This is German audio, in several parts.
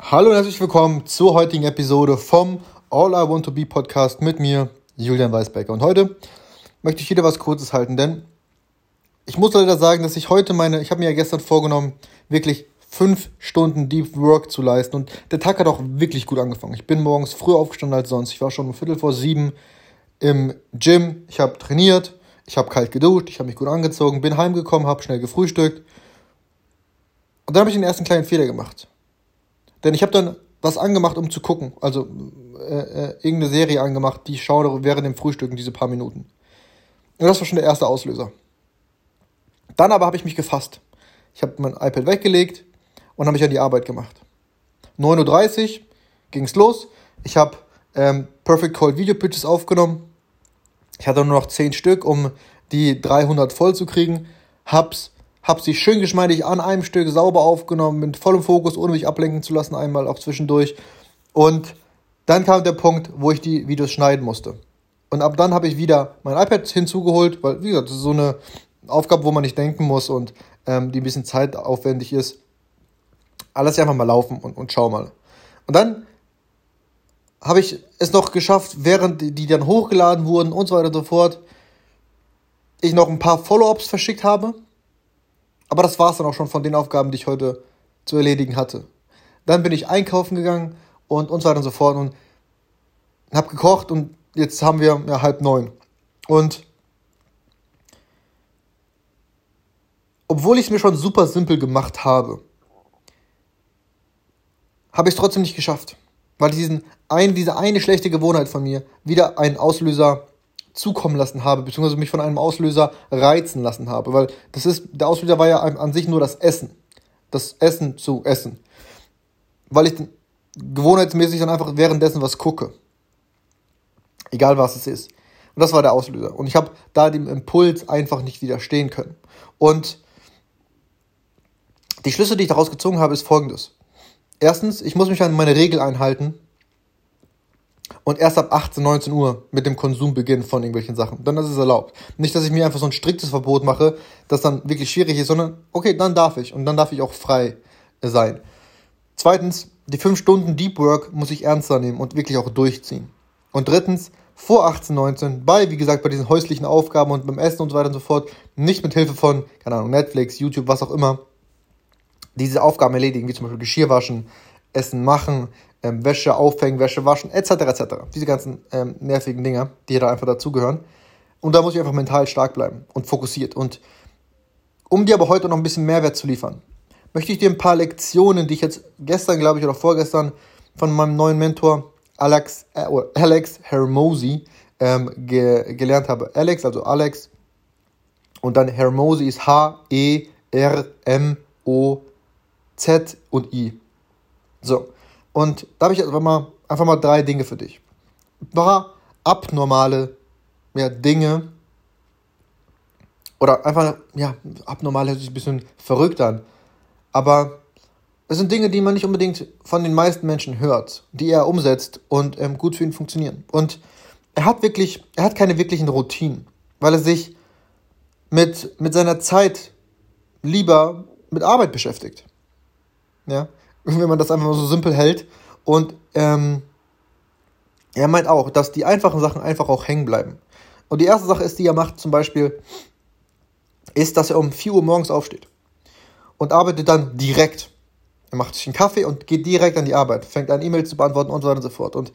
Hallo und herzlich willkommen zur heutigen Episode vom All I Want to Be Podcast mit mir, Julian Weisbecker. Und heute möchte ich wieder was Kurzes halten, denn ich muss leider sagen, dass ich heute meine, ich habe mir ja gestern vorgenommen, wirklich fünf Stunden Deep Work zu leisten und der Tag hat auch wirklich gut angefangen. Ich bin morgens früher aufgestanden als sonst. Ich war schon um Viertel vor sieben im Gym, ich habe trainiert, ich habe kalt geduscht, ich habe mich gut angezogen, bin heimgekommen, habe schnell gefrühstückt und dann habe ich den ersten kleinen Fehler gemacht. Denn ich habe dann was angemacht, um zu gucken. Also äh, äh, irgendeine Serie angemacht, die ich schaue während dem Frühstücken, diese paar Minuten. Und das war schon der erste Auslöser. Dann aber habe ich mich gefasst. Ich habe mein iPad weggelegt und habe mich an die Arbeit gemacht. 9.30 Uhr ging es los. Ich habe ähm, Perfect Call Video Pitches aufgenommen. Ich hatte nur noch 10 Stück, um die 300 voll zu kriegen. Hab's habe sie schön geschmeidig an einem Stück sauber aufgenommen, mit vollem Fokus, ohne mich ablenken zu lassen, einmal auch zwischendurch. Und dann kam der Punkt, wo ich die Videos schneiden musste. Und ab dann habe ich wieder mein iPad hinzugeholt, weil, wie gesagt, das ist so eine Aufgabe, wo man nicht denken muss und ähm, die ein bisschen zeitaufwendig ist. Alles einfach mal laufen und, und schau mal. Und dann habe ich es noch geschafft, während die dann hochgeladen wurden und so weiter und so fort, ich noch ein paar Follow-ups verschickt habe aber das war es dann auch schon von den Aufgaben, die ich heute zu erledigen hatte. Dann bin ich einkaufen gegangen und, und so weiter und so fort und habe gekocht und jetzt haben wir ja, halb neun. Und obwohl ich es mir schon super simpel gemacht habe, habe ich es trotzdem nicht geschafft. Weil diesen ein, diese eine schlechte Gewohnheit von mir wieder einen Auslöser zukommen lassen habe, beziehungsweise mich von einem Auslöser reizen lassen habe. Weil das ist, der Auslöser war ja an sich nur das Essen. Das Essen zu essen. Weil ich gewohnheitsmäßig dann einfach währenddessen was gucke. Egal was es ist. Und das war der Auslöser. Und ich habe da dem Impuls einfach nicht widerstehen können. Und die Schlüsse, die ich daraus gezogen habe, ist folgendes. Erstens, ich muss mich an meine Regel einhalten, und erst ab 18, 19 Uhr mit dem Konsum beginnen von irgendwelchen Sachen. Dann ist es erlaubt. Nicht, dass ich mir einfach so ein striktes Verbot mache, das dann wirklich schwierig ist, sondern okay, dann darf ich und dann darf ich auch frei sein. Zweitens, die 5 Stunden Deep Work muss ich ernster nehmen und wirklich auch durchziehen. Und drittens, vor 18, 19, bei, wie gesagt, bei diesen häuslichen Aufgaben und beim Essen und so weiter und so fort, nicht mit Hilfe von, keine Ahnung, Netflix, YouTube, was auch immer, diese Aufgaben erledigen, wie zum Beispiel Geschirr waschen, Essen machen, ähm, Wäsche aufhängen, Wäsche waschen, etc. etc. Diese ganzen ähm, nervigen Dinger, die da einfach dazugehören. Und da muss ich einfach mental stark bleiben und fokussiert. Und um dir aber heute noch ein bisschen Mehrwert zu liefern, möchte ich dir ein paar Lektionen, die ich jetzt gestern, glaube ich, oder vorgestern von meinem neuen Mentor Alex, äh, Alex Hermosi ähm, ge gelernt habe. Alex, also Alex. Und dann Hermosi ist H-E-R-M-O-Z und I. So. Und da habe ich einfach mal, einfach mal drei Dinge für dich. Ein paar abnormale ja, Dinge. Oder einfach, ja, abnormal hört sich ein bisschen verrückt an. Aber es sind Dinge, die man nicht unbedingt von den meisten Menschen hört, die er umsetzt und ähm, gut für ihn funktionieren. Und er hat wirklich, er hat keine wirklichen Routinen, weil er sich mit, mit seiner Zeit lieber mit Arbeit beschäftigt. Ja wenn man das einfach so simpel hält. Und ähm, er meint auch, dass die einfachen Sachen einfach auch hängen bleiben. Und die erste Sache ist, die er macht, zum Beispiel, ist, dass er um 4 Uhr morgens aufsteht und arbeitet dann direkt. Er macht sich einen Kaffee und geht direkt an die Arbeit, fängt an, E-Mails zu beantworten und so weiter und so fort. Und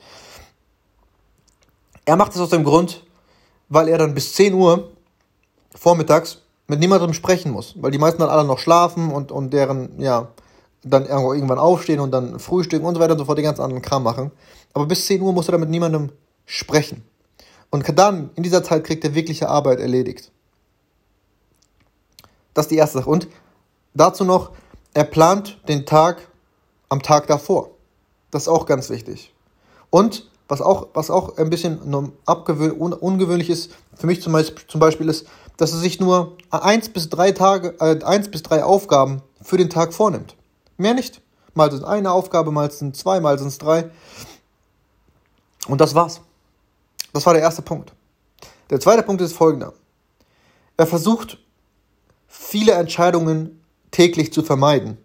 er macht es aus dem Grund, weil er dann bis 10 Uhr vormittags mit niemandem sprechen muss, weil die meisten dann alle noch schlafen und, und deren, ja, dann irgendwann aufstehen und dann frühstücken und so weiter und so fort, den ganzen anderen Kram machen. Aber bis 10 Uhr musst du dann mit niemandem sprechen. Und dann, in dieser Zeit, kriegt er wirkliche Arbeit erledigt. Das ist die erste Sache. Und dazu noch, er plant den Tag am Tag davor. Das ist auch ganz wichtig. Und was auch, was auch ein bisschen ungewöhnlich ist, für mich zum Beispiel, zum Beispiel ist, dass er sich nur eins bis drei Tage, äh, eins bis drei Aufgaben für den Tag vornimmt. Mehr nicht. Mal sind eine Aufgabe, mal sind zwei, mal sind es drei. Und das war's. Das war der erste Punkt. Der zweite Punkt ist folgender. Er versucht, viele Entscheidungen täglich zu vermeiden.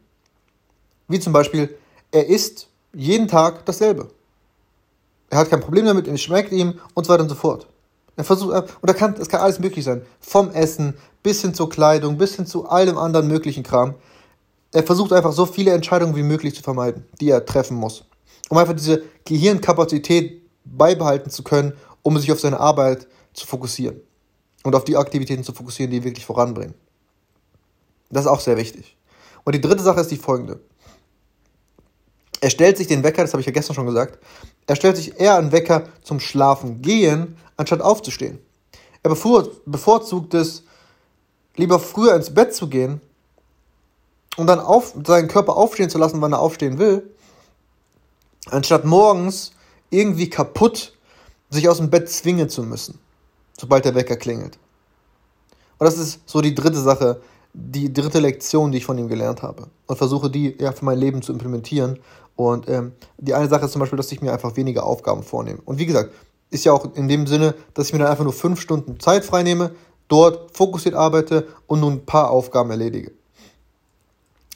Wie zum Beispiel, er isst jeden Tag dasselbe. Er hat kein Problem damit, es schmeckt ihm und so weiter und so fort. Er versucht, und da kann, kann alles möglich sein. Vom Essen bis hin zur Kleidung, bis hin zu allem anderen möglichen Kram. Er versucht einfach so viele Entscheidungen wie möglich zu vermeiden, die er treffen muss. Um einfach diese Gehirnkapazität beibehalten zu können, um sich auf seine Arbeit zu fokussieren. Und auf die Aktivitäten zu fokussieren, die ihn wirklich voranbringen. Das ist auch sehr wichtig. Und die dritte Sache ist die folgende. Er stellt sich den Wecker, das habe ich ja gestern schon gesagt, er stellt sich eher einen Wecker zum Schlafen gehen, anstatt aufzustehen. Er bevorzugt es, lieber früher ins Bett zu gehen und dann auf, seinen Körper aufstehen zu lassen, wann er aufstehen will, anstatt morgens irgendwie kaputt sich aus dem Bett zwingen zu müssen, sobald der Wecker klingelt. Und das ist so die dritte Sache, die dritte Lektion, die ich von ihm gelernt habe. Und versuche die ja für mein Leben zu implementieren. Und ähm, die eine Sache ist zum Beispiel, dass ich mir einfach weniger Aufgaben vornehme. Und wie gesagt, ist ja auch in dem Sinne, dass ich mir dann einfach nur fünf Stunden Zeit freinehme, dort fokussiert arbeite und nun ein paar Aufgaben erledige.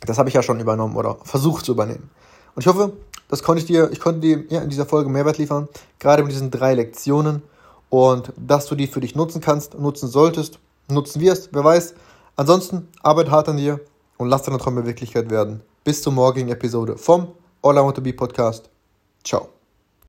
Das habe ich ja schon übernommen oder versucht zu übernehmen. Und ich hoffe, das konnte ich dir, ich konnte dir ja, in dieser Folge Mehrwert liefern, gerade mit diesen drei Lektionen und dass du die für dich nutzen kannst, nutzen solltest, nutzen wirst, wer weiß. Ansonsten arbeite hart an dir und lass deine Träume Wirklichkeit werden. Bis zur morgigen Episode vom All I Want to Be Podcast. Ciao.